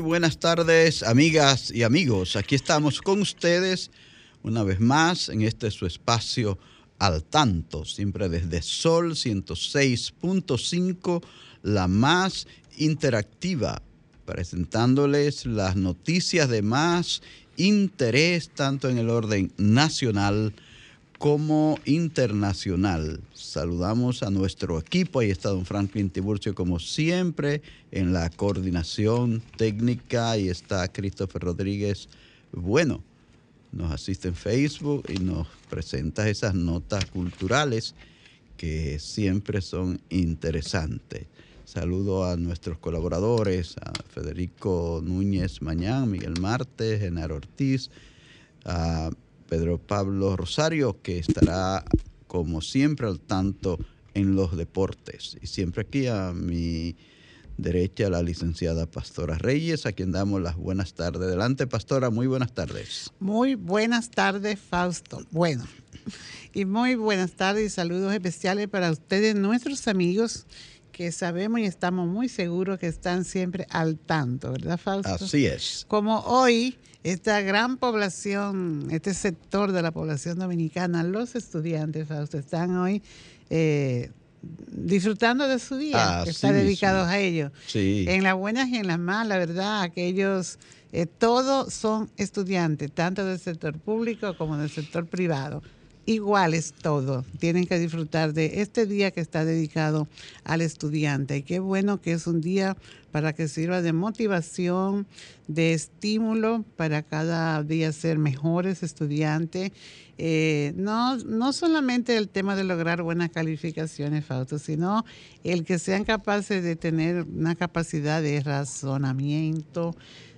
Buenas tardes, amigas y amigos. Aquí estamos con ustedes una vez más en este su espacio al tanto, siempre desde Sol 106.5, la más interactiva, presentándoles las noticias de más interés tanto en el orden nacional como internacional. Saludamos a nuestro equipo, ahí está don Franklin Tiburcio como siempre en la coordinación técnica y está Christopher Rodríguez. Bueno, nos asiste en Facebook y nos presenta esas notas culturales que siempre son interesantes. Saludo a nuestros colaboradores, a Federico Núñez Mañán, Miguel Martes, Genaro Ortiz, a Pedro Pablo Rosario, que estará como siempre al tanto en los deportes. Y siempre aquí a mi derecha la licenciada Pastora Reyes, a quien damos las buenas tardes. Adelante, Pastora, muy buenas tardes. Muy buenas tardes, Fausto. Bueno, y muy buenas tardes y saludos especiales para ustedes, nuestros amigos que sabemos y estamos muy seguros que están siempre al tanto, ¿verdad, Fausto? Así es. Como hoy esta gran población, este sector de la población dominicana, los estudiantes, Fausto, están hoy eh, disfrutando de su día, que está dedicado a ellos. Sí. En las buenas y en las malas, ¿verdad? Aquellos, eh, todos son estudiantes, tanto del sector público como del sector privado iguales todos. Tienen que disfrutar de este día que está dedicado al estudiante. Y qué bueno que es un día para que sirva de motivación, de estímulo para cada día ser mejores estudiantes. Eh, no, no solamente el tema de lograr buenas calificaciones, Fausto, sino el que sean capaces de tener una capacidad de razonamiento,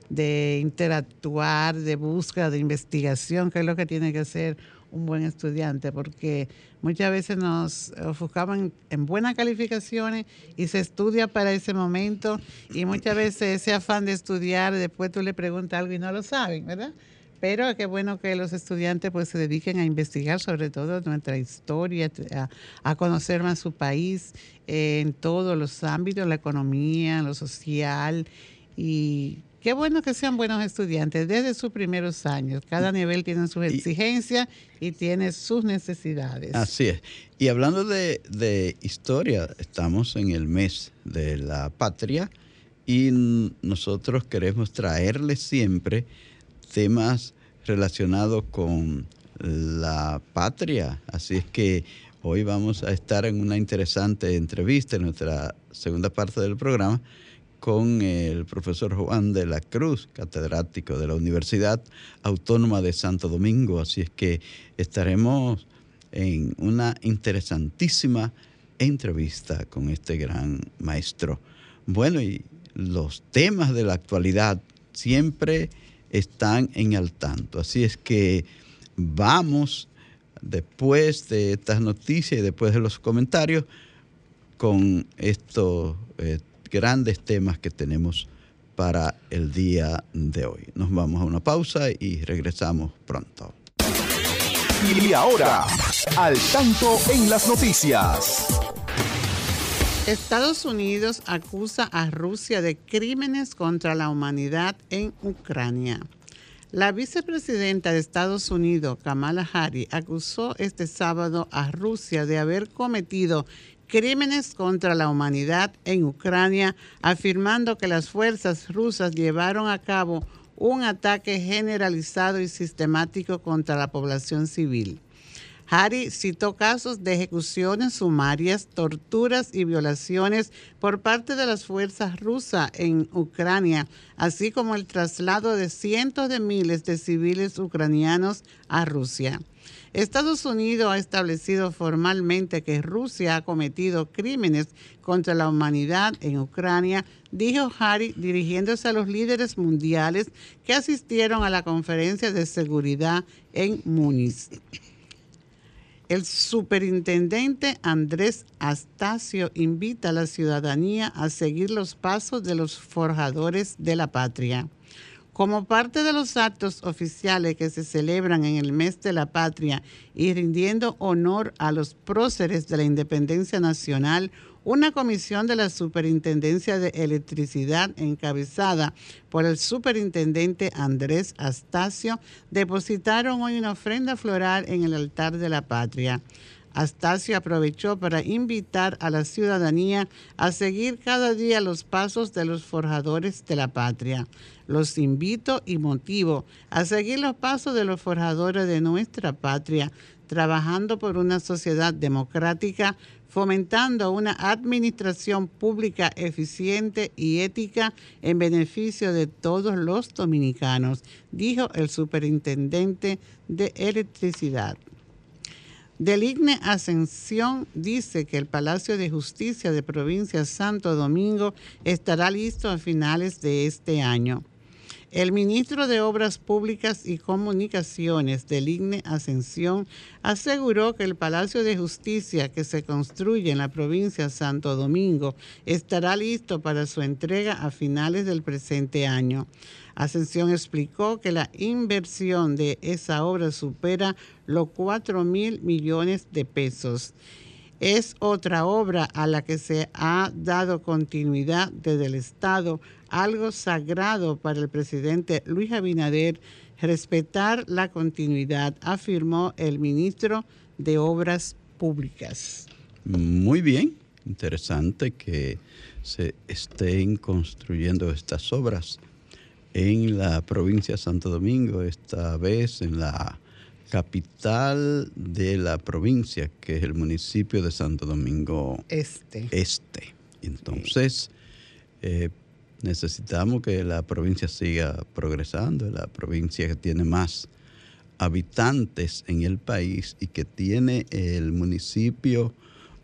de interactuar, de búsqueda, de investigación, que es lo que tiene que ser un buen estudiante, porque muchas veces nos ofuscaban en buenas calificaciones y se estudia para ese momento y muchas veces ese afán de estudiar, después tú le preguntas algo y no lo saben, ¿verdad? Pero qué bueno que los estudiantes pues se dediquen a investigar sobre todo nuestra historia, a, conocer más su país eh, en todos los ámbitos, la economía, lo social y Qué bueno que sean buenos estudiantes desde sus primeros años. Cada nivel tiene sus exigencias y tiene sus necesidades. Así es. Y hablando de, historia, estamos en el mes de la patria y nosotros queremos traerles siempre temas relacionados con la patria. Así es que hoy vamos a estar en una interesante entrevista en nuestra segunda parte del programa con el profesor Juan de la Cruz, catedrático de la Universidad Autónoma de Santo Domingo. Así es que estaremos en una interesantísima entrevista con este gran maestro. Bueno, y los temas de la actualidad siempre están en al tanto. Así es que vamos, después de estas noticias y después de los comentarios, con estos eh, grandes temas que tenemos para el día de hoy. Nos vamos a una pausa y regresamos pronto. Y ahora, al tanto en las noticias. Estados Unidos acusa a Rusia de crímenes contra la humanidad en Ucrania. La vicepresidenta de Estados Unidos, Kamala Harris, acusó este sábado a Rusia de haber cometido crímenes contra la humanidad en Ucrania, afirmando que las fuerzas rusas llevaron a cabo un ataque generalizado y sistemático contra la población civil. Hari citó casos de ejecuciones sumarias, torturas y violaciones por parte de las fuerzas rusas en Ucrania, así como el traslado de cientos de miles de civiles ucranianos a Rusia. Estados Unidos ha establecido formalmente que Rusia ha cometido crímenes contra la humanidad en Ucrania, dijo Harry dirigiéndose a los líderes mundiales que asistieron a la conferencia de seguridad en Múnich. El superintendente Andrés Astacio invita a la ciudadanía a seguir los pasos de los forjadores de la patria. Como parte de los actos oficiales que se celebran en el mes de la patria y rindiendo honor a los próceres de la independencia nacional, una comisión de la Superintendencia de Electricidad encabezada por el superintendente Andrés Astacio depositaron hoy una ofrenda floral en el altar de la patria. Astacio aprovechó para invitar a la ciudadanía a seguir cada día los pasos de los forjadores de la patria. Los invito y motivo a seguir los pasos de los forjadores de nuestra patria, trabajando por una sociedad democrática, fomentando una administración pública eficiente y ética en beneficio de todos los dominicanos, dijo el superintendente de electricidad. Deligne Ascensión dice que el Palacio de Justicia de Provincia Santo Domingo estará listo a finales de este año. El ministro de Obras Públicas y Comunicaciones del IGNE Ascensión aseguró que el Palacio de Justicia que se construye en la provincia Santo Domingo estará listo para su entrega a finales del presente año. Ascensión explicó que la inversión de esa obra supera los 4 mil millones de pesos es otra obra a la que se ha dado continuidad desde el Estado, algo sagrado para el presidente Luis Abinader, respetar la continuidad, afirmó el ministro de Obras Públicas. Muy bien, interesante que se estén construyendo estas obras en la provincia de Santo Domingo, esta vez en la capital de la provincia, que es el municipio de Santo Domingo Este. Este. Entonces, eh, necesitamos que la provincia siga progresando, la provincia que tiene más habitantes en el país y que tiene el municipio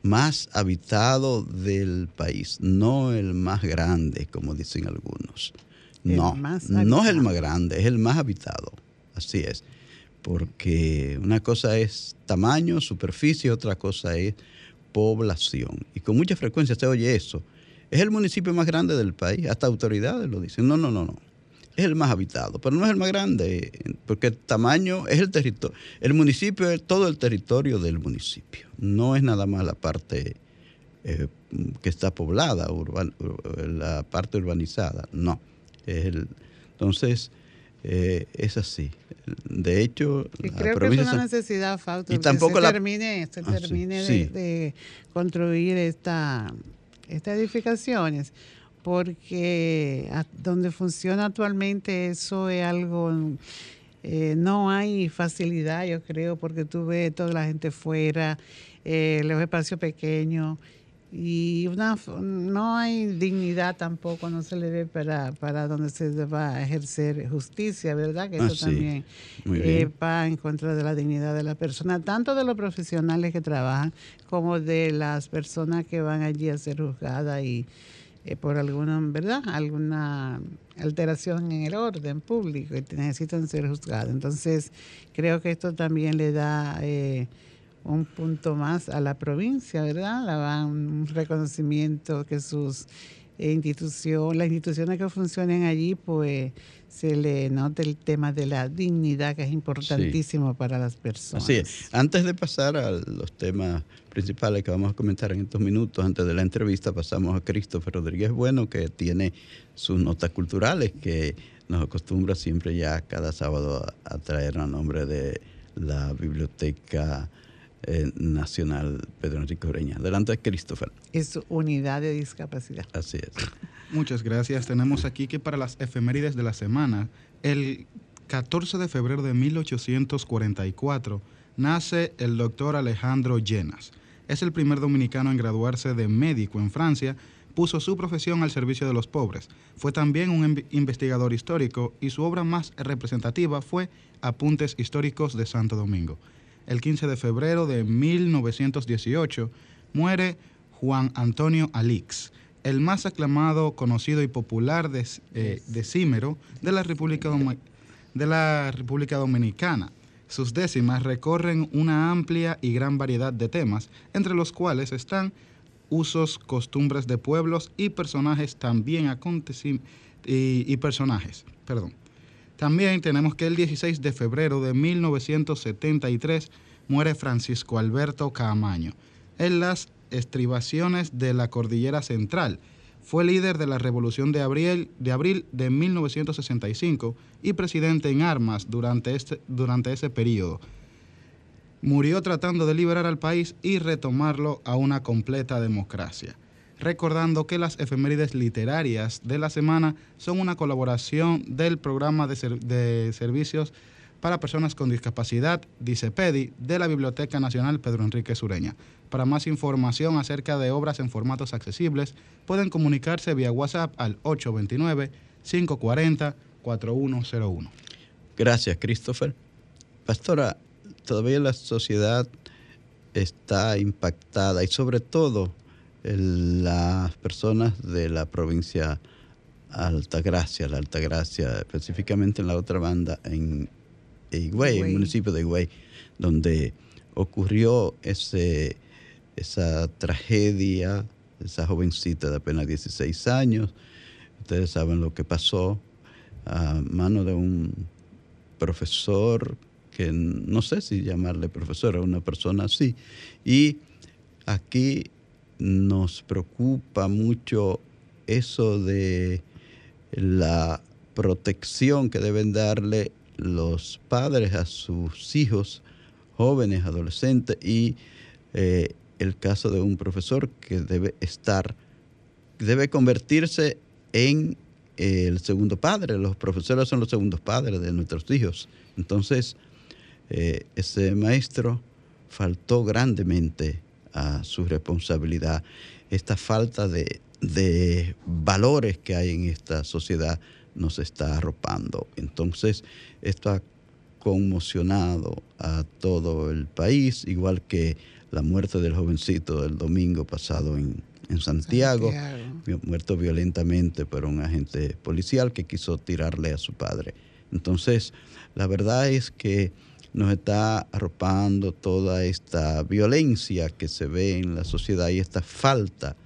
más habitado del país, no el más grande, como dicen algunos. No, no es el más grande, es el más habitado. Así es porque una cosa es tamaño, superficie, otra cosa es población. Y con mucha frecuencia se oye eso. Es el municipio más grande del país, hasta autoridades lo dicen. No, no, no, no. Es el más habitado, pero no es el más grande, porque el tamaño es el territorio. El municipio es todo el territorio del municipio. No es nada más la parte eh, que está poblada, la parte urbanizada. No. El, entonces, eh, es así. De hecho, y creo que es una necesidad, Fausto, y tampoco se termine, se ah, termine de, construir esta, estas edificaciones, porque donde funciona actualmente eso es algo, eh, no hay facilidad, yo creo, porque tú ves toda la gente fuera, eh, los espacios pequeños y una, no hay dignidad tampoco, no se le ve para, para donde se va a ejercer justicia, ¿verdad? Que eso ah, también eh, va en contra de la dignidad de la persona, tanto de los profesionales que trabajan como de las personas que van allí a ser juzgadas y eh, por alguna, ¿verdad? Alguna alteración en el orden público y necesitan ser juzgadas. Entonces, creo que esto también le da... Eh, un punto más a la provincia, ¿verdad? La, un reconocimiento que sus instituciones, las instituciones que funcionen allí, pues se le nota el tema de la dignidad que es importantísimo para las personas. Sí, Antes de pasar a los temas principales que vamos a comentar en estos minutos, antes de la entrevista, pasamos a Christopher Rodríguez Bueno, que tiene sus notas culturales que nos acostumbra siempre ya cada sábado a traer a nombre de la biblioteca eh, nacional Pedro Enrique Ureña. Adelante, Christopher. Es unidad de discapacidad. Así es. Muchas gracias. Tenemos aquí que para las efemérides de la semana, el 14 de febrero de 1844, nace el doctor Alejandro Llenas. Es el primer dominicano en graduarse de médico en Francia, puso su profesión al servicio de los pobres. Fue también un investigador histórico y su obra más representativa fue Apuntes Históricos de Santo Domingo. El 15 de febrero de 1918 muere Juan Antonio Alix, el más aclamado, conocido y popular eh, decímero de la República, de la República Dominicana. Sus décimas recorren una amplia y gran variedad de temas, entre los cuales están usos, costumbres de pueblos y personajes también y, y personajes. Perdón. También tenemos que el 16 de febrero de 1973 muere Francisco Alberto Caamaño en las estribaciones de la Cordillera Central. Fue líder de la Revolución de Abril de, abril de 1965 y presidente en armas durante, este, durante ese periodo. Murió tratando de liberar al país y retomarlo a una completa democracia. Recordando que las efemérides literarias de la semana son una colaboración del programa de, de servicios para personas con discapacidad, dice PEDI, de la Biblioteca Nacional Pedro Enrique Sureña. Para más información acerca de obras en formatos accesibles, pueden comunicarse vía WhatsApp al 829-540-4101. Gracias, Christopher. Pastora, todavía la sociedad está impactada y sobre todo las personas de la provincia Altagracia, la Altagracia, específicamente en la otra banda, en Higüey, el municipio de Higüey, donde ocurrió ese, esa tragedia, esa jovencita de apenas 16 años. Ustedes saben lo que pasó a mano de un profesor que no sé si llamarle profesor, a una persona así. Y aquí nos preocupa mucho eso de la protección que deben darle los padres a sus hijos jóvenes, adolescentes y eh, el caso de un profesor que debe estar, debe convertirse en el segundo padre. Los profesores son los segundos padres de nuestros hijos. Entonces, eh, ese maestro faltó grandemente a su responsabilidad. Esta falta de, de valores que hay en esta sociedad nos está arropando. Entonces, esto ha conmocionado a todo el país, igual que la muerte del jovencito del domingo pasado en, Santiago, muerto violentamente por un agente policial que quiso tirarle a su padre. Entonces, la verdad es que nos está arropando toda esta violencia que se ve en la sociedad y esta falta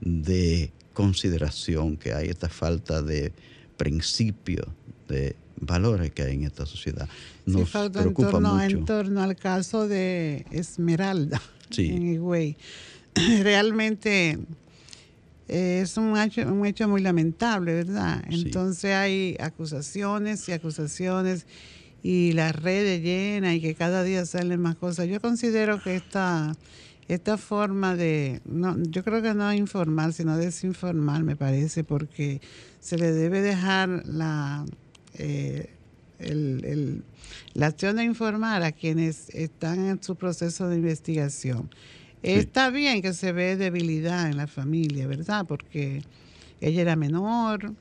de consideración que hay, esta falta de principios, de valores que hay en esta sociedad. Nos preocupa en torno, mucho. en torno al caso de Esmeralda en Higüey. Realmente eh, es un hecho, un hecho muy lamentable, ¿verdad? Entonces hay acusaciones y acusaciones y las redes llenas y que cada día salen más cosas. Yo considero que esta, esta forma de, no, yo creo que no informar, sino desinformar, me parece, porque se le debe dejar la, eh, la acción de informar a quienes están en su proceso de investigación. Está bien que se ve debilidad en la familia, ¿verdad? Porque ella era menor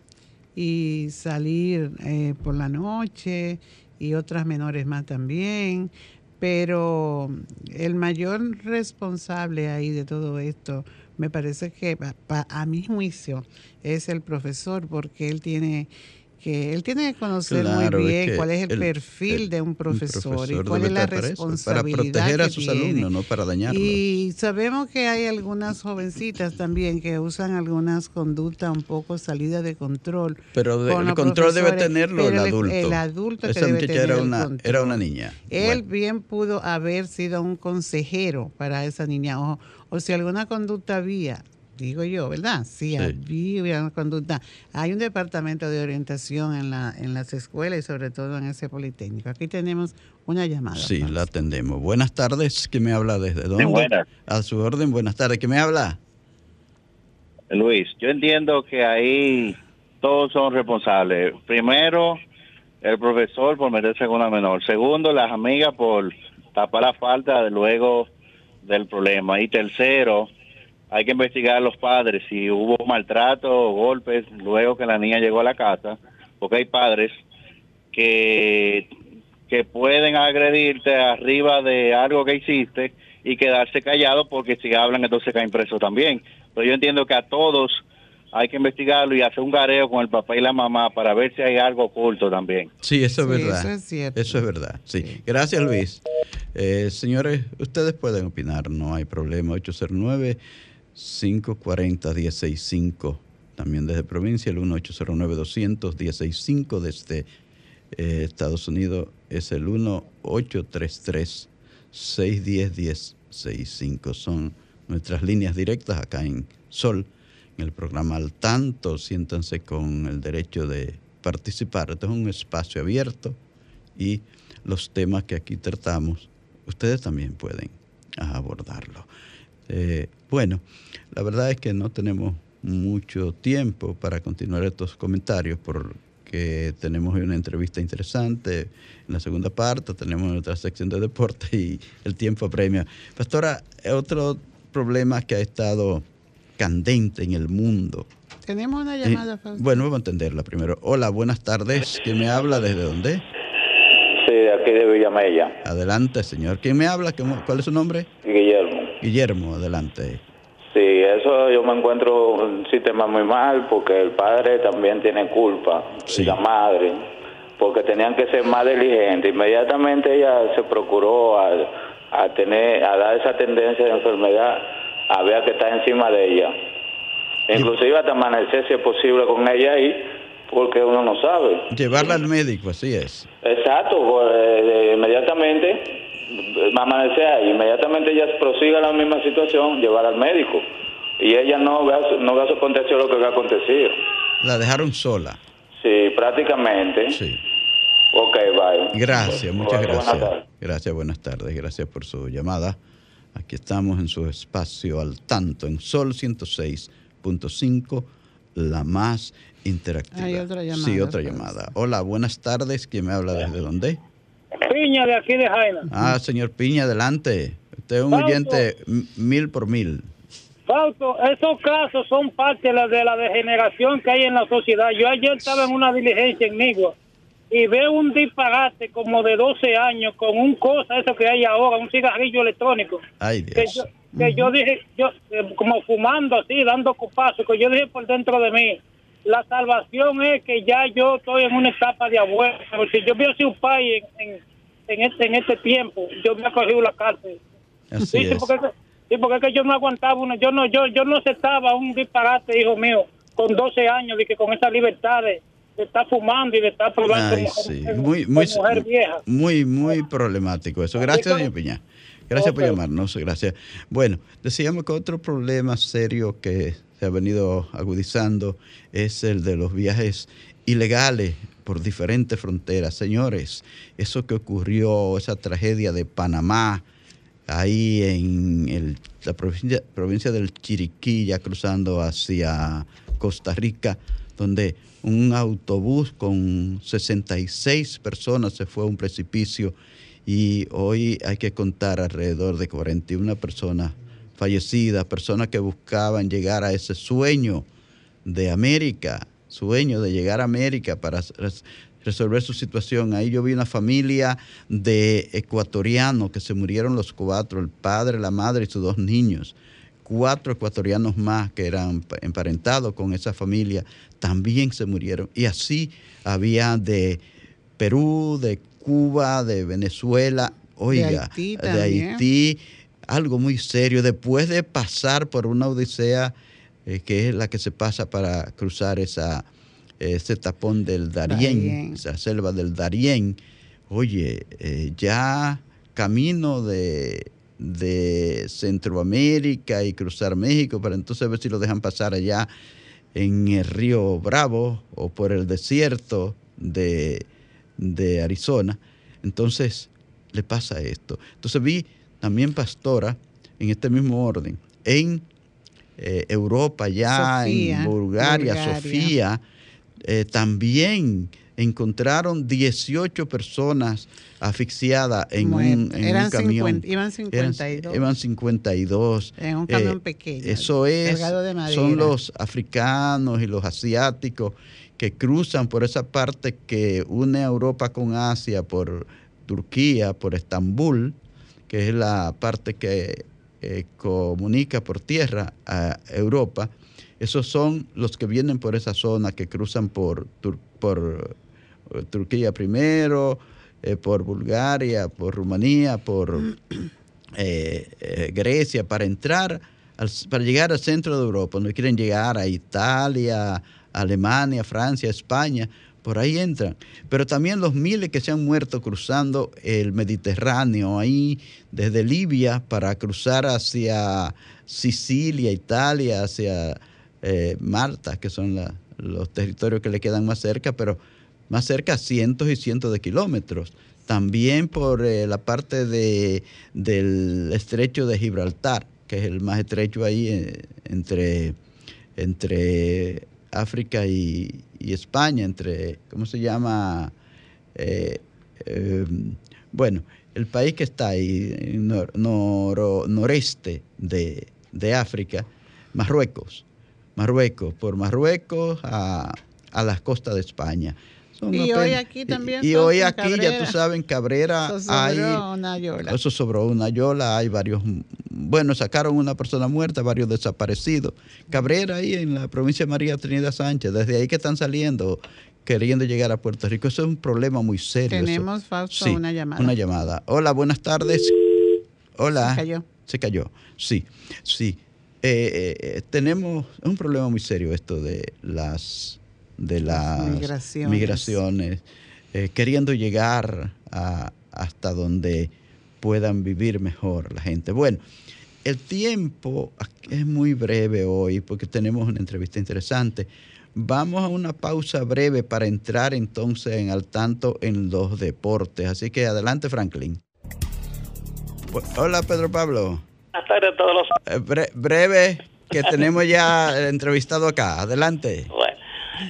y salir eh, por la noche y otras menores más también, pero el mayor responsable ahí de todo esto me parece que a mi juicio es el profesor porque él tiene que él tiene que conocer muy bien cuál es el, perfil de un profesor, y cuál es la responsabilidad para, proteger a sus alumnos, no para dañarlos. Y sabemos que hay algunas jovencitas también que usan algunas conductas un poco salidas de control. Pero el control debe tenerlo el adulto. El, adulto Esa que debe era una, era una niña. Él bien pudo haber sido un consejero para esa niña. O, o si alguna conducta había, digo yo, ¿verdad? Sí, había una conducta. Hay un departamento de orientación en, la, en las escuelas y sobre todo en ese politécnico. Aquí tenemos una llamada. Sí, la atendemos. Buenas tardes, ¿quién me habla desde dónde? A su orden, buenas tardes, ¿quién me habla? Luis, yo entiendo que ahí todos son responsables. Primero, el profesor por meterse con una menor. Segundo, las amigas por tapar la falta de luego del problema. Y tercero, hay que investigar a los padres si hubo maltrato o golpes luego que la niña llegó a la casa, porque hay padres que, que pueden agredirte arriba de algo que hiciste y quedarse callado porque si hablan entonces caen presos también. Pero yo entiendo que a todos hay que investigarlo y hacer un gareo con el papá y la mamá para ver si hay algo oculto también. Sí, eso es Sí, verdad. eso es cierto. Eso es verdad. Sí. Gracias, Luis. Eh, señores, ustedes pueden opinar, no hay problema. 809-540-165. También desde provincia, el 1-809-200-165. Desde eh, Estados Unidos es el 1-833-610-1065. Son nuestras líneas directas acá en Sol, en el programa Al Tanto. Siéntanse con el derecho de participar. Este es un espacio abierto y los temas que aquí tratamos, ustedes también pueden abordarlo. Eh, bueno, la verdad es que no tenemos mucho tiempo para continuar estos comentarios porque tenemos una entrevista interesante. En la segunda parte tenemos nuestra sección de deporte y el tiempo apremia. Pastora, otro problema que ha estado candente en el mundo. Tenemos una Eh, llamada. Fausto. bueno, vamos a entenderla primero. Hola, buenas tardes. ¿Quién me habla? ¿Desde dónde? Sí, de aquí de Villamella, Adelante, señor. ¿Quién me habla? ¿Cómo- ¿Cuál es su nombre? Guillermo. Guillermo, adelante. Sí, eso yo me encuentro un sistema muy mal porque el padre también tiene culpa, Sí. y la madre, porque tenían que ser más diligentes. Inmediatamente ella se procuró a, a tener, a dar esa tendencia de enfermedad, había que estar encima de ella. Inclusive hasta amanecer si es posible con ella ahí, porque uno no sabe. Llevarla al médico, así es. Exacto, pues, eh, inmediatamente amanecer ahí, inmediatamente ella prosiga la misma situación, llevar al médico. Y ella no ve, no ve acontecer lo que va a acontecer. La dejaron sola. Sí, prácticamente. Sí. Ok, bye. Gracias, muchas Bueno, buenas gracias. tardes. Gracias, buenas tardes. Gracias por su llamada. Aquí estamos en su espacio al tanto, en Sol 106.5, la más interactiva. Hay otra llamada, Sí, otra pues. llamada. Hola, buenas tardes. ¿Quién me habla desde dónde? Piña de aquí de Jaina. Ah, señor Piña, adelante. Usted es un Vamos. oyente mil por mil. Fausto, esos casos son parte de la, de la degeneración que hay en la sociedad. Yo ayer estaba en una diligencia en Nigua y veo un disparate como de 12 años con un cosa, eso que hay ahora, un cigarrillo electrónico. Ay, Que Dios. yo, que yo dije, yo eh, como fumando así, dando copazos, que yo dije por dentro de mí, la salvación es que ya yo estoy en una etapa de abuelo. Si yo hubiera sido un país en, en, en este, en este tiempo, yo hubiera cogido la cárcel. Así Sí, sí, es. porque, sí, porque es que yo no aguantaba una, yo no, yo, yo no aceptaba un disparate, hijo mío, con 12 años, de que con esa libertad de, estar fumando y de estar probando Ay, como, sí. como- Muy, muy, como mujer vieja. muy, muy problemático eso. Gracias, señor Piña. Gracias por llamarnos, gracias. Bueno, decíamos que otro problema serio que se ha venido agudizando es el de los viajes ilegales por diferentes fronteras. Señores, eso que ocurrió, esa tragedia de Panamá, ahí en el- la provincia, provincia del Chiriquí, ya cruzando hacia Costa Rica, donde un autobús con 66 personas se fue a un precipicio y hoy hay que contar alrededor de 41 personas fallecidas, personas que buscaban llegar a ese sueño de América, sueño de llegar a América para res- resolver su situación. Ahí yo vi una familia de ecuatorianos que se murieron los cuatro, el padre, la madre y sus dos niños. Cuatro ecuatorianos más que eran pa- emparentados con esa familia también se murieron. Y así había de Perú, de Cuba, de Venezuela, oiga, Haití de. Haití, algo muy serio. Después de pasar por una odisea eh, que es la que se pasa para cruzar esa, ese tapón del Darién, Darién. esa selva del Darién, oye, eh, ya camino de, de Centroamérica y cruzar México, para entonces ver si lo dejan pasar allá en el río Bravo o por el desierto de, de Arizona. Entonces le pasa esto. Entonces vi también pastora en este mismo orden en eh, Europa, ya en Bulgaria, Sofía, eh, también encontraron 18 personas asfixiadas en, un, camión. iban 52. iban 52. En un camión pequeño. Eso es. Son los africanos y los asiáticos que cruzan por esa parte que une a Europa con Asia, por Turquía, por Estambul, que es la parte que eh, comunica por tierra a Europa. Esos son los que vienen por esa zona, que cruzan por, por eh, Turquía primero, eh, por Bulgaria, por Rumanía, por Grecia, para entrar, para llegar al centro de Europa. No quieren llegar a Italia, Alemania, Francia, España, por ahí entran. Pero también los miles que se han muerto cruzando el Mediterráneo, ahí desde Libia para cruzar hacia Sicilia, Italia, hacia eh, Malta, que son los territorios que le quedan más cerca, pero más cerca cientos y cientos de kilómetros. También por eh, la parte de, del estrecho de Gibraltar, que es el más estrecho ahí eh, entre, entre África y, España, entre, ¿cómo se llama? Eh, eh, bueno, el país que está ahí, nor, noreste de, de, África, Marruecos. Marruecos, por Marruecos a, a las costas de España y hoy aquí también. Y, hoy aquí, ya tú sabes, en Cabrera eso sobró una yola. Eso sobró una yola. Hay varios. Bueno, sacaron una persona muerta, varios desaparecidos. Cabrera, ahí en la provincia de María Trinidad Sánchez, desde ahí que están saliendo queriendo llegar a Puerto Rico. Eso es un problema muy serio. Tenemos, Fausto, una llamada. Una llamada. Hola, buenas tardes. Hola. Se cayó. Se cayó. Sí, sí. Eh, eh, tenemos un problema muy serio esto de las de las migraciones, eh, queriendo llegar a, hasta donde puedan vivir mejor la gente. Bueno, el tiempo es muy breve hoy porque tenemos una entrevista interesante. Vamos a una pausa breve para entrar entonces en al tanto en los deportes. Así que adelante, Franklin. Hola, Pedro Pablo. Buenas tardes a todos los... Eh, breve, que tenemos ya entrevistado acá. Adelante.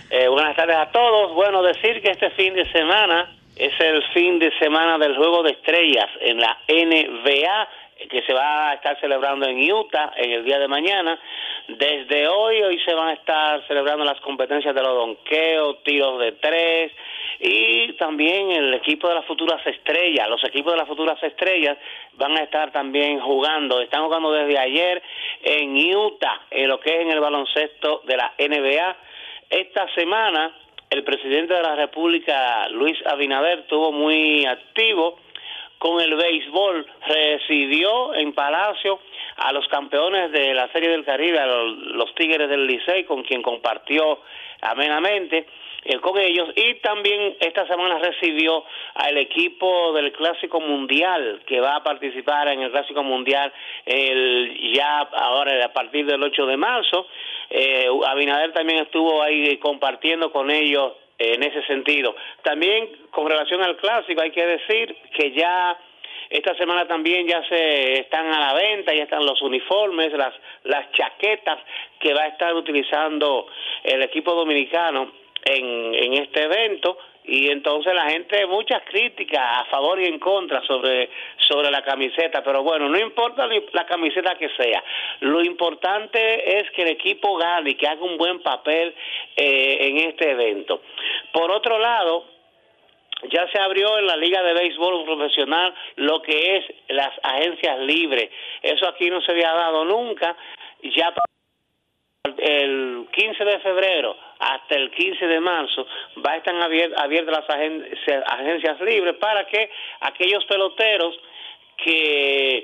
Eh, buenas tardes a todos. Bueno, decir que este fin de semana es el fin de semana del Juego de Estrellas en la NBA que se va a estar celebrando en Utah en el día de mañana. Desde hoy, hoy se van a estar celebrando las competencias de los donqueos, tiros de tres y también el equipo de las futuras estrellas. Los equipos de las futuras estrellas van a estar también jugando. Están jugando desde ayer en Utah, en lo que es en el baloncesto de la NBA esta semana el presidente de la República, Luis Abinader, estuvo muy activo con el béisbol. Recibió en Palacio a los campeones de la Serie del Caribe, a los, Tigres del Licey, con quien compartió amenamente eh, con ellos y también esta semana recibió al equipo del Clásico Mundial que va a participar en el Clásico Mundial el, ya ahora a partir del 8 de marzo eh, Abinader también estuvo ahí compartiendo con ellos en ese sentido. También con relación al clásico hay que decir que ya esta semana también ya se están a la venta, ya están los uniformes, las, las chaquetas que va a estar utilizando el equipo dominicano en, en este evento y entonces la gente muchas críticas a favor y en contra sobre sobre la camiseta pero bueno no importa la camiseta que sea lo importante es que el equipo gane y que haga un buen papel eh, en este evento por otro lado ya se abrió en la Liga de Béisbol Profesional lo que es las agencias libres. Eso aquí no se había dado nunca. Ya el 15 de febrero hasta el 15 de marzo va a estar abiertas las agencias, libres para que aquellos peloteros que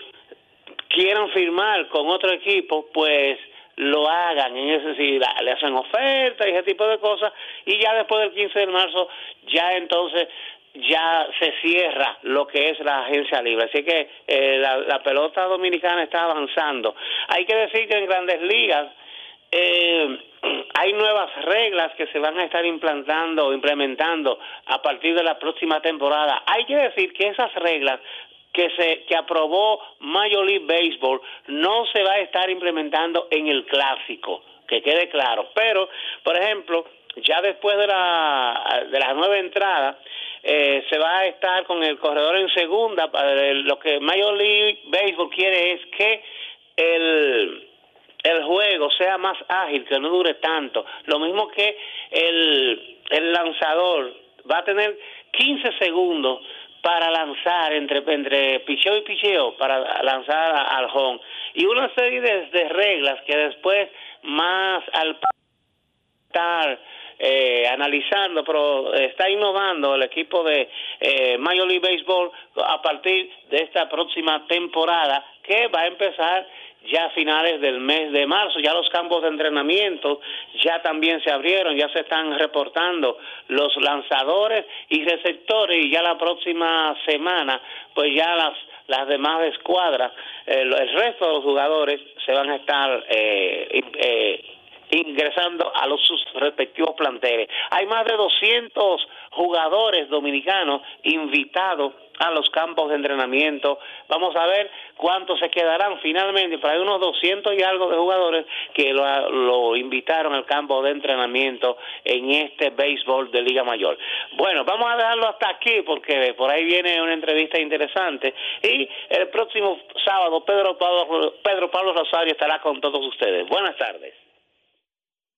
quieran firmar con otro equipo, pues lo hagan, en ese sí, le hacen ofertas y ese tipo de cosas, y ya después del 15 de marzo, ya entonces ya se cierra lo que es la agencia libre. Así que eh, la, la pelota dominicana está avanzando. Hay que decir que en grandes ligas, eh, hay nuevas reglas que se van a estar implantando o implementando a partir de la próxima temporada. Hay que decir que esas reglas que se que aprobó Major League Baseball no se va a estar implementando en el clásico, que quede claro. Pero, por ejemplo, ya después de la de las nueve entradas eh, se va a estar con el corredor en segunda. Lo que Major League Baseball quiere es que el, el juego sea más ágil, que no dure tanto. Lo mismo que el, lanzador va a tener 15 segundos para lanzar entre, entre picheo y picheo, para lanzar al home. Y una serie de, reglas que después más al estar eh, analizando, pero está innovando el equipo de eh, Major League Baseball a partir de esta próxima temporada que va a empezar ya a finales del mes de marzo, ya los campos de entrenamiento ya también se abrieron, ya se están reportando los lanzadores y receptores y ya la próxima semana pues ya las las demás escuadras, eh, el resto de los jugadores se van a estar eh, eh, ingresando a los sus respectivos planteles. Hay más de 200 jugadores dominicanos invitados a los campos de entrenamiento. Vamos a ver cuántos se quedarán finalmente, pero hay unos 200 y algo de jugadores que lo, invitaron al campo de entrenamiento en este béisbol de Liga Mayor. Bueno, vamos a dejarlo hasta aquí porque por ahí viene una entrevista interesante y el próximo sábado Pedro Pablo, Pedro Pablo Rosario estará con todos ustedes. Buenas tardes.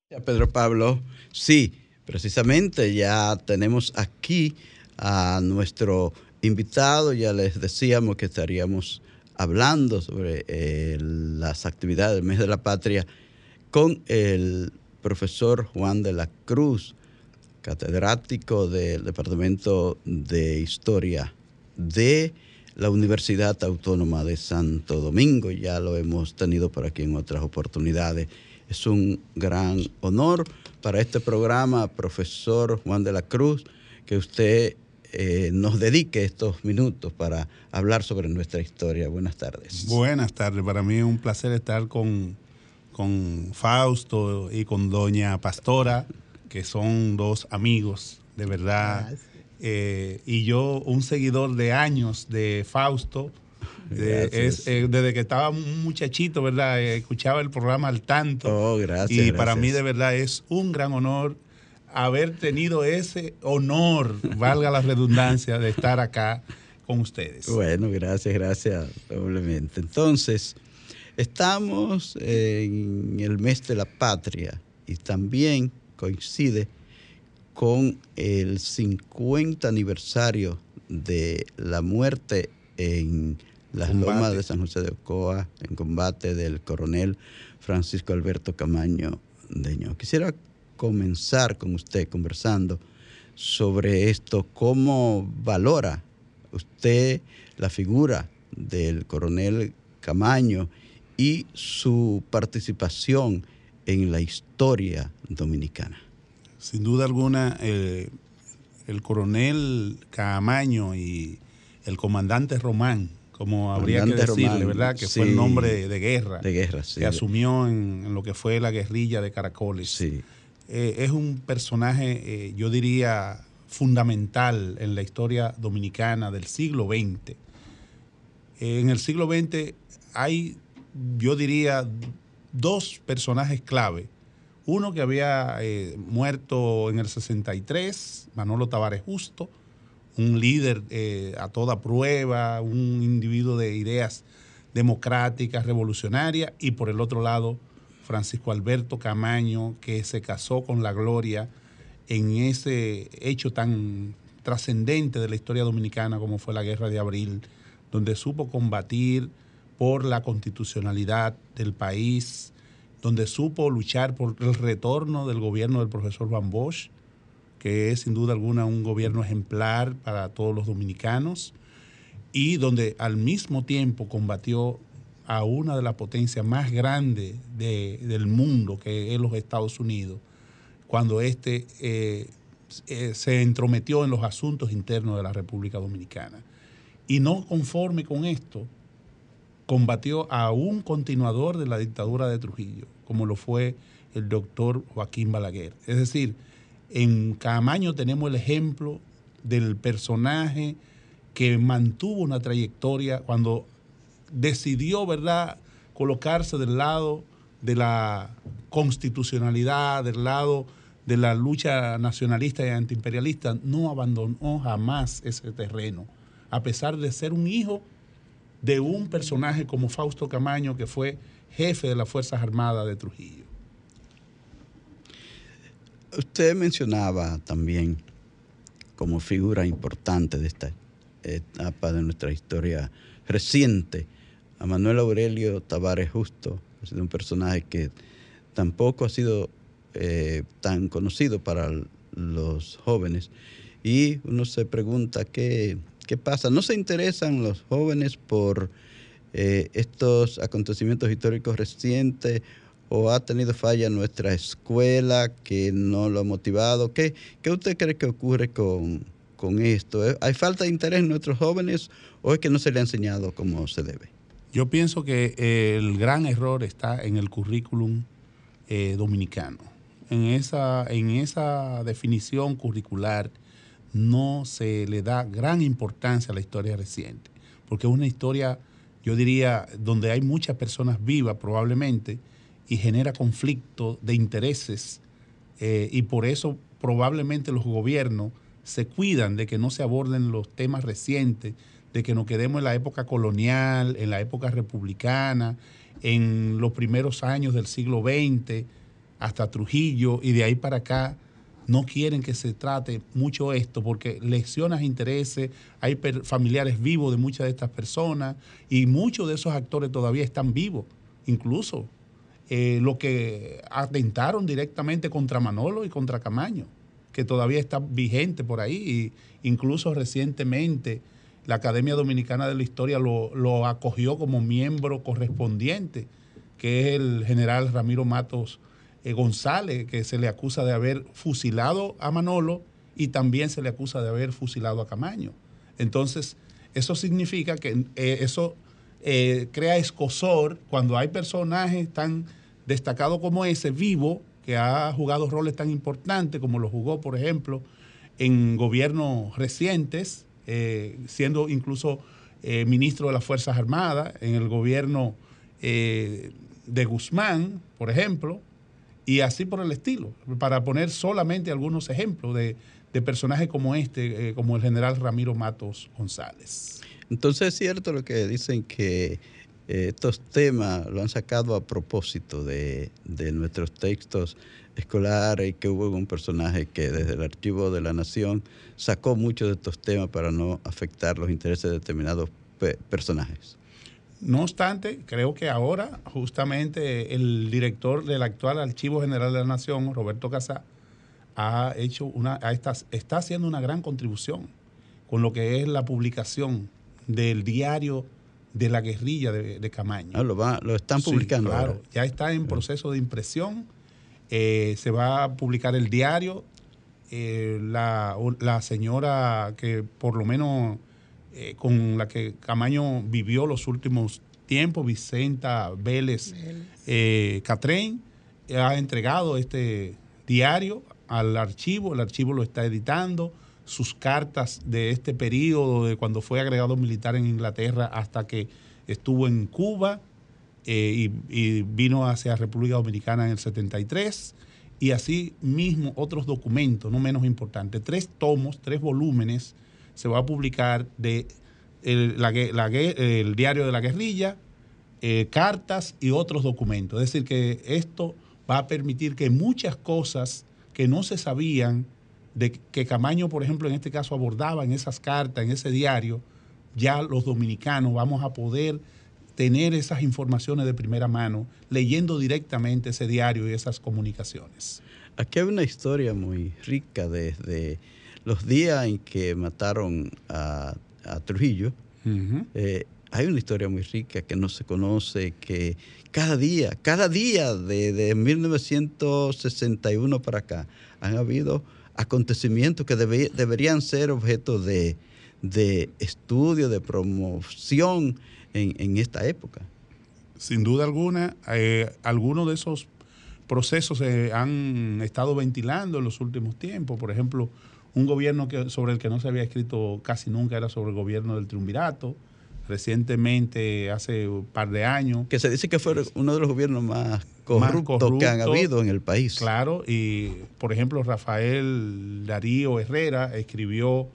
Pedro Pablo, sí, precisamente ya tenemos aquí a nuestro invitado, ya les decíamos que estaríamos hablando sobre eh, las actividades del mes de la patria con el profesor Juan de la Cruz, catedrático del Departamento de Historia de la Universidad Autónoma de Santo Domingo. Ya lo hemos tenido por aquí en otras oportunidades. Es un gran honor para este programa, profesor Juan de la Cruz, que usted eh, nos dedique estos minutos para hablar sobre nuestra historia. Buenas tardes. Buenas tardes. Para mí es un placer estar con, con Fausto y con doña Pastora, que son dos amigos, de verdad. Eh, y yo, un seguidor de años de Fausto. Es, eh, desde que estaba un muchachito, ¿verdad? escuchaba el programa al tanto. Oh, gracias. Y para mí, de verdad, es un gran honor haber tenido ese honor, valga la redundancia, de estar acá con ustedes. Bueno, gracias, gracias doblemente. Entonces, estamos en el mes de la patria y también coincide con el 50 aniversario de la muerte en las lomas de San José de Ocoa, en combate del coronel Francisco Alberto Camaño Deño. Quisiera comenzar con usted conversando sobre esto. ¿Cómo valora usted la figura del coronel Camaño y su participación en la historia dominicana? Sin duda alguna, eh, el coronel Camaño y el comandante Román, como habría que decirle, ¿verdad? Que fue el nombre de guerra. De guerra, sí. Que asumió en, en, lo que fue la guerrilla de Caracoles. Sí. Eh, es un personaje, eh, yo diría, fundamental en la historia dominicana del siglo XX. en el siglo XX hay, yo diría, dos personajes clave. Uno que había eh, muerto en el 63, Manolo Tavares Justo, un líder a toda prueba, un individuo de ideas democráticas, revolucionarias, y por el otro lado, Francisco Alberto Camaño, que se casó con la gloria en ese hecho tan trascendente de la historia dominicana como fue la Guerra de Abril, donde supo combatir por la constitucionalidad del país, donde supo luchar por el retorno del gobierno del profesor Van Bosch, que es sin duda alguna un gobierno ejemplar para todos los dominicanos, y donde al mismo tiempo combatió a una de las potencias más grandes del mundo, que es los Estados Unidos, cuando éste eh, eh, se entrometió en los asuntos internos de la República Dominicana. Y no conforme con esto, combatió a un continuador de la dictadura de Trujillo, como lo fue el doctor Joaquín Balaguer. Es decir, en Camaño tenemos el ejemplo del personaje que mantuvo una trayectoria cuando decidió, ¿verdad?, colocarse del lado de la constitucionalidad, del lado de la lucha nacionalista y antiimperialista, no abandonó jamás ese terreno, a pesar de ser un hijo de un personaje como Fausto Camaño, que fue jefe de las Fuerzas Armadas de Trujillo. Usted mencionaba también como figura importante de esta etapa de nuestra historia reciente a Manuel Aurelio Tavares Justo, sido un personaje que tampoco ha sido eh, tan conocido para los jóvenes. Y uno se pregunta qué, qué pasa. ¿No se interesan los jóvenes por eh, estos acontecimientos históricos recientes o ha tenido falla nuestra escuela que no lo ha motivado? ¿Qué, qué usted cree que ocurre con, con esto? ¿Hay falta de interés en nuestros jóvenes o es que no se le ha enseñado como se debe? Yo pienso que eh, el gran error está en el currículum eh, dominicano. En esa, en esa definición curricular no se le da gran importancia a la historia reciente, porque es una historia, yo diría, donde hay muchas personas vivas probablemente y genera conflicto de intereses eh, y por eso probablemente los gobiernos se cuidan de que no se aborden los temas recientes, de que nos quedemos en la época colonial, en la época republicana, en los primeros años del siglo XX hasta Trujillo y de ahí para acá no quieren que se trate mucho esto porque lesiona intereses, hay familiares vivos de muchas de estas personas y muchos de esos actores todavía están vivos, incluso eh, los que atentaron directamente contra Manolo y contra Camaño, que todavía está vigente por ahí, e incluso recientemente la Academia Dominicana de la Historia lo, acogió como miembro correspondiente, que es el general Ramiro Matos eh, González, que se le acusa de haber fusilado a Manolo y también se le acusa de haber fusilado a Camaño. Entonces, eso significa que eh, eso crea escosor cuando hay personajes tan destacados como ese, vivo, que ha jugado roles tan importantes como lo jugó, por ejemplo, en gobiernos recientes, eh, siendo incluso eh, ministro de las Fuerzas Armadas en el gobierno eh, de Guzmán, por ejemplo, y así por el estilo, para poner solamente algunos ejemplos de, personajes como este, como el general Ramiro Matos González. Entonces es cierto lo que dicen que estos temas lo han sacado a propósito de, de nuestros textos escolar y que hubo un personaje que desde el archivo de la Nación sacó muchos de estos temas para no afectar los intereses de determinados personajes. No obstante, creo que ahora justamente el director del actual Archivo General de la Nación, Roberto Casá, ha hecho una, está haciendo una gran contribución con lo que es la publicación del diario de la guerrilla de, Camaño. Ah, lo, va, lo están publicando. claro, ya está en proceso de impresión eh, se va a publicar el diario. Eh, la, señora que por lo menos eh, con la que Camaño vivió los últimos tiempos, Vicenta Vélez, Catrén, ha entregado este diario al archivo, el archivo lo está editando, sus cartas de este periodo, de cuando fue agregado militar en Inglaterra hasta que estuvo en Cuba, eh, y, vino hacia República Dominicana en el 73 y así mismo otros documentos, no menos importantes, tres tomos, tres volúmenes, se va a publicar de el, diario de la guerrilla, eh, cartas y otros documentos. Es decir, que esto va a permitir que muchas cosas que no se sabían, de que Camaño, por ejemplo, en este caso abordaba en esas cartas, en ese diario, ya los dominicanos vamos a poder tener esas informaciones de primera mano, leyendo directamente ese diario y esas comunicaciones. Aquí hay una historia muy rica desde los días en que mataron a, Trujillo. Eh, hay una historia muy rica que no se conoce, que cada día, cada día de, 1961 para acá, han habido acontecimientos que deberían ser objeto de, de estudio, de promoción en, esta época. Sin duda alguna, eh, algunos de esos procesos se han estado ventilando en los últimos tiempos. Por ejemplo, Un gobierno que, sobre el que no se había escrito casi nunca era sobre el gobierno del triunvirato. Recientemente, hace un par de años. Que se dice que fue uno de los gobiernos más corruptos, que han habido en el país. Claro, y por ejemplo, Rafael Darío Herrera escribió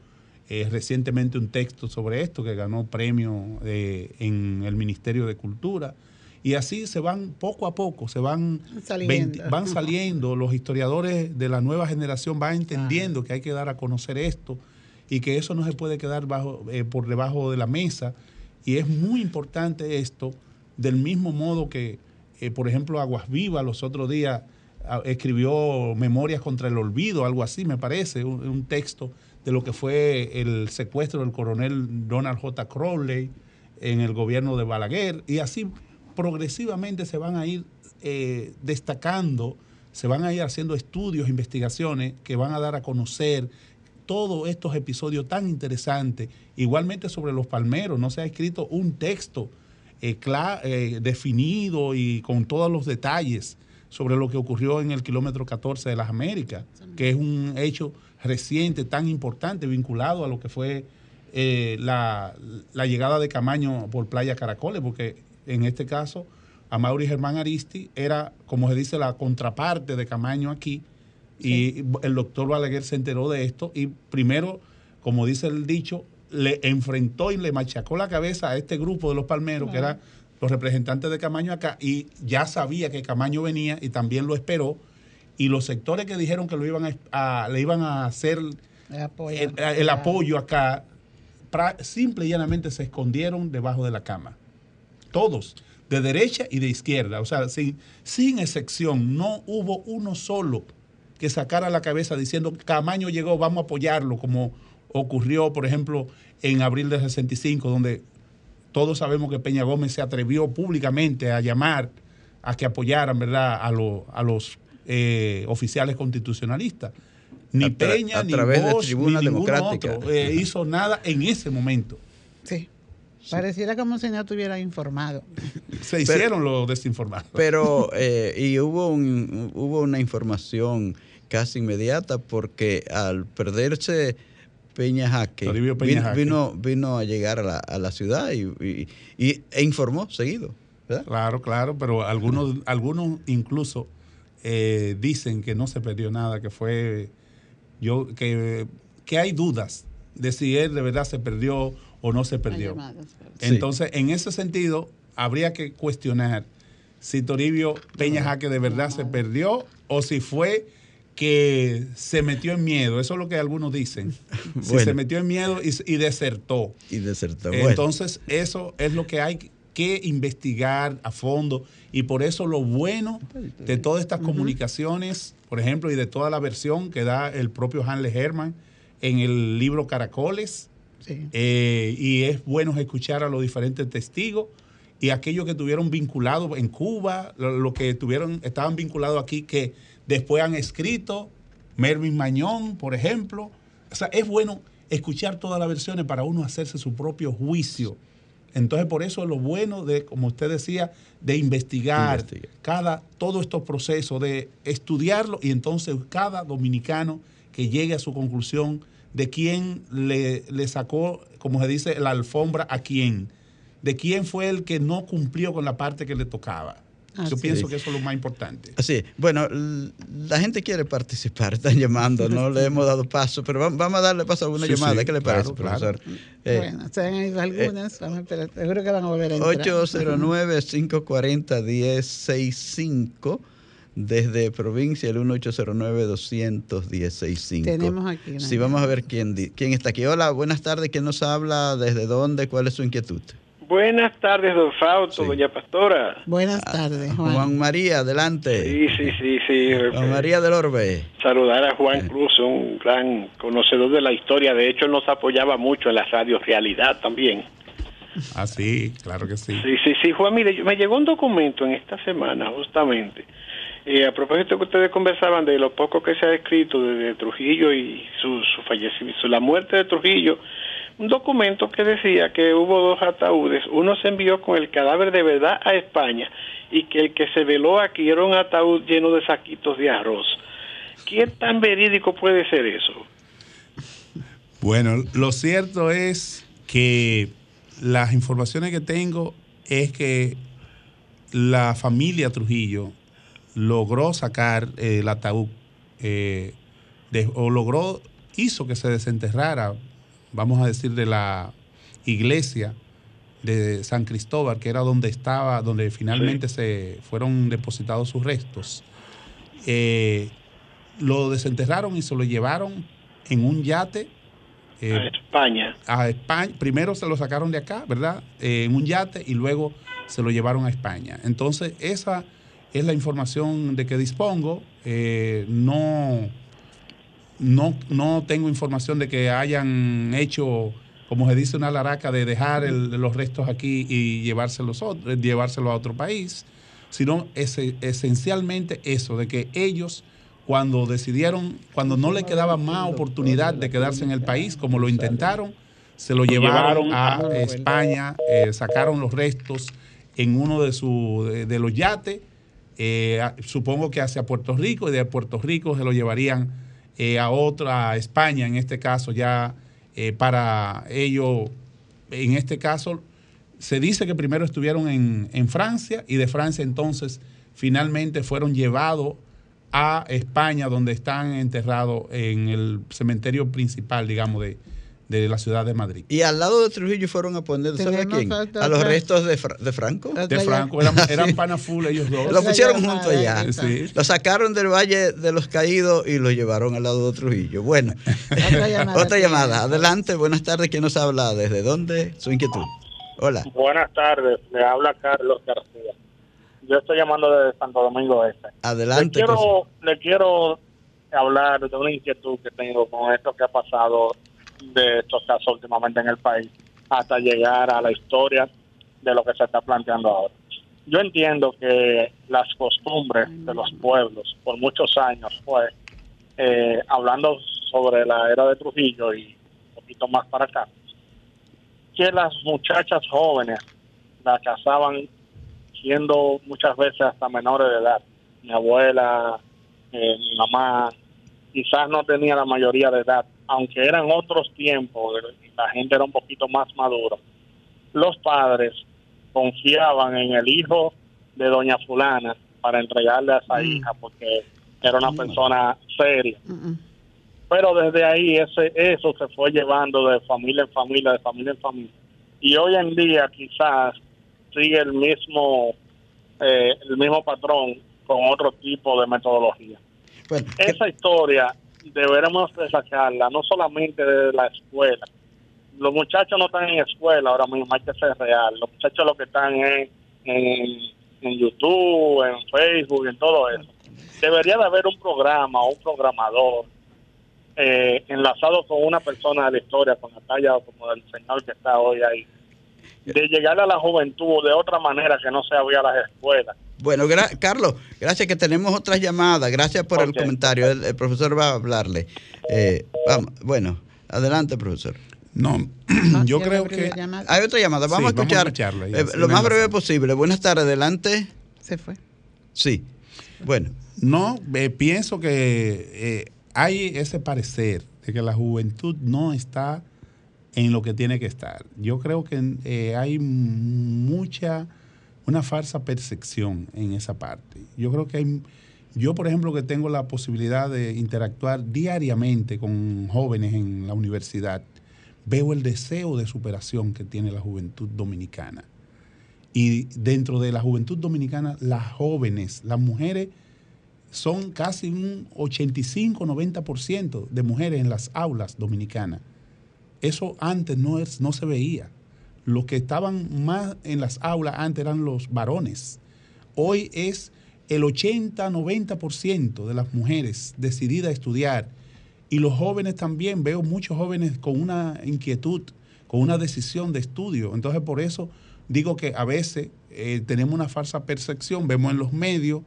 eh, recientemente un texto sobre esto que ganó premio eh, en el Ministerio de Cultura. Y así se van poco a poco, se van saliendo, van saliendo los historiadores de la nueva generación van entendiendo que hay que dar a conocer esto y que eso no se puede quedar bajo, eh, por debajo de la mesa. Y es muy importante esto, del mismo modo que, por ejemplo, Aguas Vivas los otros días ah, escribió Memorias contra el Olvido, algo así me parece, un texto de lo que fue el secuestro del coronel Donald J. Crowley en el gobierno de Balaguer, y así progresivamente se van a ir eh, destacando, se van a ir haciendo estudios, investigaciones que van a dar a conocer todos estos episodios tan interesantes. Igualmente sobre los palmeros, no se ha escrito un texto eh, eh, definido y con todos los detalles sobre lo que ocurrió en el kilómetro 14 de las Américas, que es un hecho reciente, tan importante, vinculado a lo que fue eh, la, llegada de Camaño por Playa Caracoles, porque en este caso, a Mauri Germán Aristi era, como se dice, la contraparte de Camaño aquí, y el doctor Balaguer se enteró de esto y primero, como dice el dicho, le enfrentó y le machacó la cabeza a este grupo de los palmeros, que eran los representantes de Camaño acá, y ya sabía que Camaño venía y también lo esperó y los sectores que dijeron que lo iban a, le iban a hacer el apoyo, acá, simple y llanamente se escondieron debajo de la cama. Todos, de derecha y de izquierda. O sea, sin, sin excepción, no hubo uno solo que sacara la cabeza diciendo Camaño llegó, vamos a apoyarlo, como ocurrió, por ejemplo, en abril de 65, donde todos sabemos que Peña Gómez se atrevió públicamente a llamar a que apoyaran ¿verdad? A, a los eh, oficiales constitucionalistas. Ni Peña, ni Bosch, ni democrática. Otro, eh, hizo nada en ese momento. Sí. Pareciera como si no estuviera informado. Se hicieron los desinformados. Pero, eh, y hubo, un, hubo una información casi inmediata porque al perderse Peña Jaque, vino, vino, a llegar a la, a la ciudad y, y, e informó seguido. Claro, claro, pero algunos, algunos incluso eh, dicen que no se perdió nada, que fue yo que, que hay dudas de si él de verdad se perdió o no se perdió. Entonces, en ese sentido, habría que cuestionar si Toribio Peña Jaque de verdad se perdió o si fue que se metió en miedo. Eso es lo que algunos dicen. Si se metió en miedo y, desertó. Y desertó. Entonces, eso es lo que hay que investigar a fondo y por eso lo bueno de todas estas comunicaciones, por ejemplo, y de toda la versión que da el propio Hanle Herman en el libro Caracoles, eh, y es bueno escuchar a los diferentes testigos y aquellos que estuvieron vinculados en Cuba, los que tuvieron, estaban vinculados aquí, que después han escrito, Mervin Mañón, por ejemplo. O sea, es bueno escuchar todas las versiones para uno hacerse su propio juicio entonces, por eso es lo bueno de, como usted decía, de investigar, cada, todos estos procesos, de estudiarlo y entonces cada dominicano que llegue a su conclusión de quién le, le sacó, como se dice, la alfombra a quién, de quién fue el que no cumplió con la parte que le tocaba. Yo pienso que eso es lo más importante. Así, bueno, la gente quiere participar, están llamando, no le hemos dado paso, pero vamos a darle paso a alguna llamada. ¿Qué le parece, profesor? Eh, bueno, se han ido algunas, vamos a esperar, seguro que van a volver a entrar. 809-540-1065 desde provincia, el 1809-210-65. Tenemos aquí. Sí, vamos a ver quién, quién está aquí. Hola, buenas tardes, ¿quién nos habla? ¿Desde dónde? ¿Cuál es su inquietud? Buenas tardes, don Fausto, doña Pastora. Buenas tardes, Juan. Juan María, adelante. Sí, sí, sí, sí. Juan María del Orbe. Saludar a Juan Cruz, un gran conocedor de la historia. De hecho, nos apoyaba mucho en la radio Realidad también. Ah, sí, claro que sí. Sí, sí, sí, Juan, mire, me llegó un documento en esta semana, justamente. Eh, a propósito que ustedes conversaban de lo poco que se ha escrito de, Trujillo y su, su fallecimiento, la muerte de Trujillo, un documento que decía que hubo dos ataúdes, uno se envió con el cadáver de verdad a España y que el que se veló aquí era un ataúd lleno de saquitos de arroz. ¿Qué tan verídico puede ser eso? Bueno, lo cierto es que las informaciones que tengo es que la familia Trujillo logró sacar el ataúd eh, o logró, hizo que se desenterrara, vamos a decir, de la iglesia de San Cristóbal, que era donde estaba, donde finalmente se fueron depositados sus restos. Eh, lo desenterraron y se lo llevaron en un yate. eh, A España. a España. Primero se lo sacaron de acá, ¿verdad? Eh, en un yate y luego se lo llevaron a España. Entonces, esa es la información de que dispongo. No, no, no tengo información de que hayan hecho, como se dice, una laraca de dejar el- los restos aquí y llevárselos, ot- eh, llevárselo a otro país, sino ese- esencialmente eso, de que ellos cuando decidieron, cuando no le quedaba más oportunidad de quedarse en el país, como lo intentaron, se lo llevaron a España, eh, sacaron los restos en uno de, su, de, de los yates, eh, supongo que hacia Puerto Rico, y de Puerto Rico se lo llevarían eh, a otra, a España en este caso, ya eh, para ello, en este caso, se dice que primero estuvieron en, en Francia y de Francia entonces finalmente fueron llevados a España, donde están enterrados en el cementerio principal, digamos, de, de la ciudad de Madrid. Y al lado de Trujillo fueron a poner, ¿sabe a Tenemos quién? A los restos de, Fra- de Franco. De Franco, eran, eran pana full ellos dos. Lo pusieron junto allá. Sí. Lo sacaron del Valle de los Caídos y lo llevaron al lado de Trujillo. Bueno, Otra llamada. otra llamada. Adelante, buenas tardes. ¿Quién nos habla? ¿Desde dónde? Su inquietud. Hola. Buenas tardes, le habla Carlos García. Yo estoy llamando desde Santo Domingo Este. Adelante. Le quiero, le quiero hablar de una inquietud que tengo con esto que ha pasado de estos casos últimamente en el país, hasta llegar a la historia de lo que se está planteando ahora. Yo entiendo que las costumbres de los pueblos por muchos años fue, eh, hablando sobre la era de Trujillo y un poquito más para acá, que las muchachas jóvenes las casaban siendo muchas veces hasta menores de edad. Mi abuela, eh, mi mamá, quizás no tenía la mayoría de edad, aunque eran otros tiempos, y la gente era un poquito más madura. Los padres confiaban en el hijo de doña fulana para entregarle a esa hija porque era una persona seria. Pero desde ahí ese eso se fue llevando de familia en familia, de familia en familia. Y hoy en día quizás sigue el mismo eh, el mismo patrón con otro tipo de metodología. Esa historia deberemos de sacarla no solamente de la escuela. Los muchachos no están en escuela ahora mismo, hay que ser real. Los muchachos lo que están es en, en YouTube, en Facebook, en todo eso. Debería de haber un programa o un programador eh, enlazado con una persona de la historia, con la talla como del señor que está hoy ahí, de llegar a la juventud de otra manera que no sea vía las escuelas. Bueno, gra- Carlos, gracias que tenemos otras llamadas. Gracias por el comentario. El, el profesor va a hablarle. Eh, vamos, bueno, adelante, profesor. No, yo ya creo que... llamada. Hay otra llamada. Vamos Sí, a escuchar escucharla, ya, eh, lo más breve posible. Buenas tardes, adelante. Se fue. Sí. Bueno, No, eh, pienso que eh, hay ese parecer de que la juventud no está en lo que tiene que estar. Yo creo que eh, hay mucha, una falsa percepción en esa parte. Yo creo que hay, yo por ejemplo que tengo la posibilidad de interactuar diariamente con jóvenes en la universidad, veo el deseo de superación que tiene la juventud dominicana. Y dentro de la juventud dominicana, las jóvenes, las mujeres, son casi un 85-90% de mujeres en las aulas dominicanas. Eso antes no, es, no se veía. Los que estaban más en las aulas antes eran los varones. Hoy es el 80-90% de las mujeres decididas a estudiar. Y los jóvenes también, veo muchos jóvenes con una inquietud, con una decisión de estudio. Entonces por eso digo que a veces eh, tenemos una falsa percepción, vemos en los medios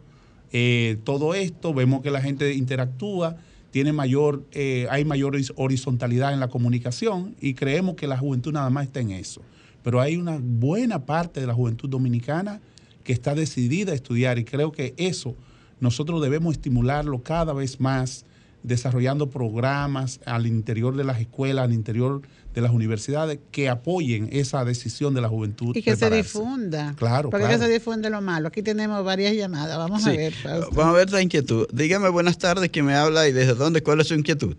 eh, todo esto, vemos que la gente interactúa, tiene mayor, eh, hay mayor horiz- horizontalidad en la comunicación y creemos que la juventud nada más está en eso. Pero hay una buena parte de la juventud dominicana que está decidida a estudiar y creo que eso nosotros debemos estimularlo cada vez más desarrollando programas al interior de las escuelas, al interior de las universidades que apoyen esa decisión de la juventud. Y que se difunda. Claro, Porque claro. se difunde lo malo. Aquí tenemos varias llamadas. Vamos Sí. a ver. Fausto. Vamos a ver la inquietud. Dígame buenas tardes, ¿quién me habla y desde dónde? ¿Cuál es su inquietud?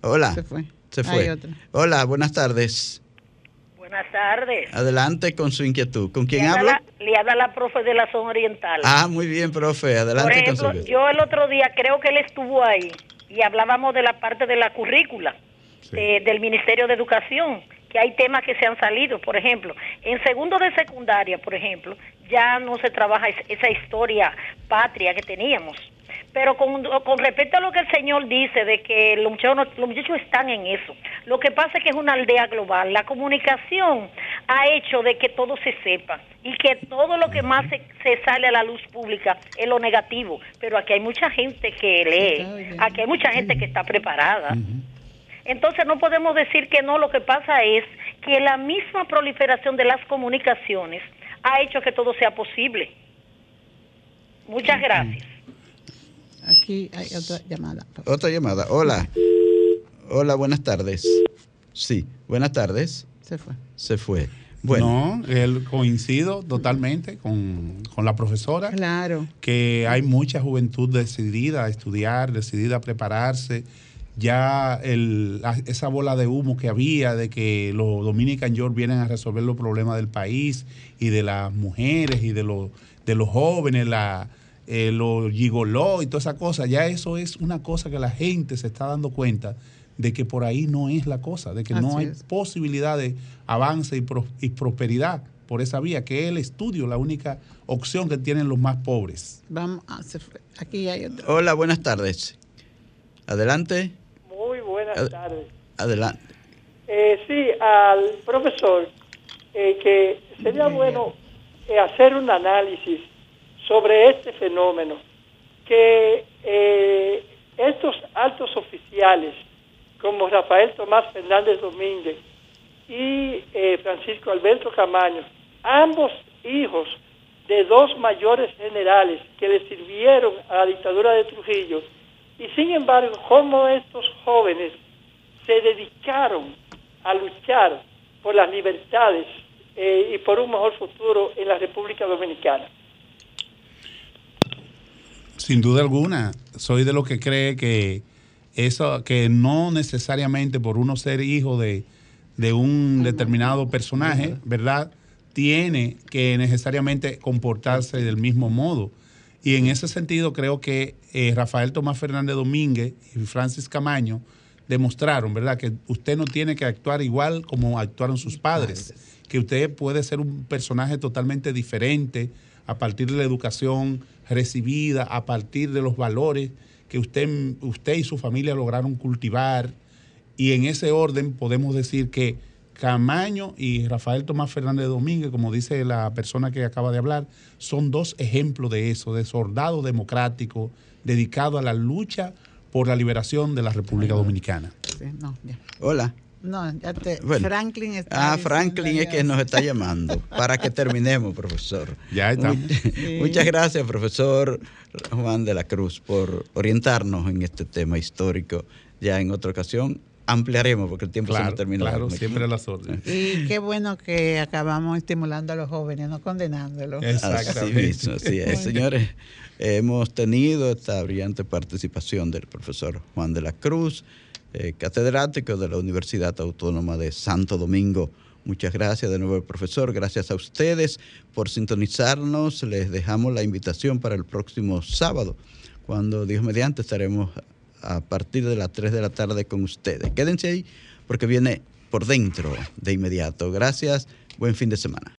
Hola. Se fue. Se Hay fue. otra. Hola, buenas tardes. Buenas tardes. Adelante con su inquietud. ¿Con quién le habla, le habla la profe de la zona oriental. Ah, muy bien, profe. Por Adelante con ejemplo, su inquietud. yo el otro día creo que él estuvo ahí y hablábamos de la parte de la currícula eh, del Ministerio de Educación, que hay temas que se han salido. Por ejemplo, en segundo de secundaria, por ejemplo, ya no se trabaja es- esa historia patria que teníamos. Pero con, con respecto a lo que el señor dice de que los muchachos, no- los muchachos están en eso, lo que pasa es que es una aldea global. La comunicación ha hecho de que todo se sepa y que todo lo que más se, se sale a la luz pública es lo negativo. Pero aquí hay mucha gente que lee, aquí hay mucha gente que está preparada. Entonces no podemos decir que no, lo que pasa es que la misma proliferación de las comunicaciones ha hecho que todo sea posible. Muchas gracias. Aquí hay otra llamada. Otra llamada. Hola. Hola, buenas tardes. Sí, buenas tardes. Se fue. Se fue. Bueno. No, él coincido totalmente con, con la profesora. Claro. que hay mucha juventud decidida a estudiar, decidida a prepararse. Ya el- la- esa bola de humo que había de que los Dominican York vienen a resolver los problemas del país y de las mujeres y de los, de los jóvenes, la, eh, los gigoló y toda esa cosa, ya eso es una cosa que la gente se está dando cuenta de que por ahí no es la cosa, de que no hay es. posibilidad de avance y, pro- y prosperidad por esa vía, que es el estudio la única opción que tienen los más pobres. Vamos. ah. Aquí hay. Hola, buenas tardes. Adelante. Muy buenas Ad- tardes. Adelante. Eh, sí, al profesor, eh, que sería bueno eh, hacer un análisis sobre este fenómeno, que eh, estos altos oficiales, como Rafael Tomás Fernández Domínguez y eh, Francisco Alberto Camaño, ambos hijos de dos mayores generales que le sirvieron a la dictadura de Trujillo, y sin embargo, cómo estos jóvenes se dedicaron a luchar por las libertades eh, y por un mejor futuro en la República Dominicana. Sin duda alguna, soy de los que cree que eso, que no necesariamente por uno ser hijo de, de un determinado personaje, ¿verdad? Tiene que necesariamente comportarse del mismo modo. Y en ese sentido creo que eh, Rafael Tomás Fernández Domínguez y Francis Camaño demostraron, ¿verdad? Que usted no tiene que actuar igual como actuaron sus padres, que usted puede ser un personaje totalmente diferente a partir de la educación recibida, a partir de los valores que usted, usted y su familia lograron cultivar. Y en ese orden podemos decir que Camaño y Rafael Tomás Fernández Domínguez, como dice la persona que acaba de hablar, son dos ejemplos de eso, de soldado democrático dedicado a la lucha por la liberación de la República Dominicana. Sí, no, ya. Hola. No, ya te. Bueno. Franklin está. Ah, Franklin es que nos está llamando para que terminemos, profesor. Ya estamos. Muy- Muchas gracias, profesor Juan de la Cruz, por orientarnos en este tema histórico. Ya en otra ocasión ampliaremos porque el tiempo se nos terminó. claro, siempre a las órdenes. Y qué bueno que acabamos estimulando a los jóvenes, no condenándolos. Así mismo, así es. Señores, hemos tenido esta brillante participación del profesor Juan de la Cruz, eh, catedrático de la Universidad Autónoma de Santo Domingo. Muchas gracias de nuevo, profesor. Gracias a ustedes por sintonizarnos. Les dejamos la invitación para el próximo sábado, cuando Dios mediante estaremos a partir de las 3 de la tarde con ustedes. Quédense ahí porque viene por dentro de inmediato. Gracias. Buen fin de semana.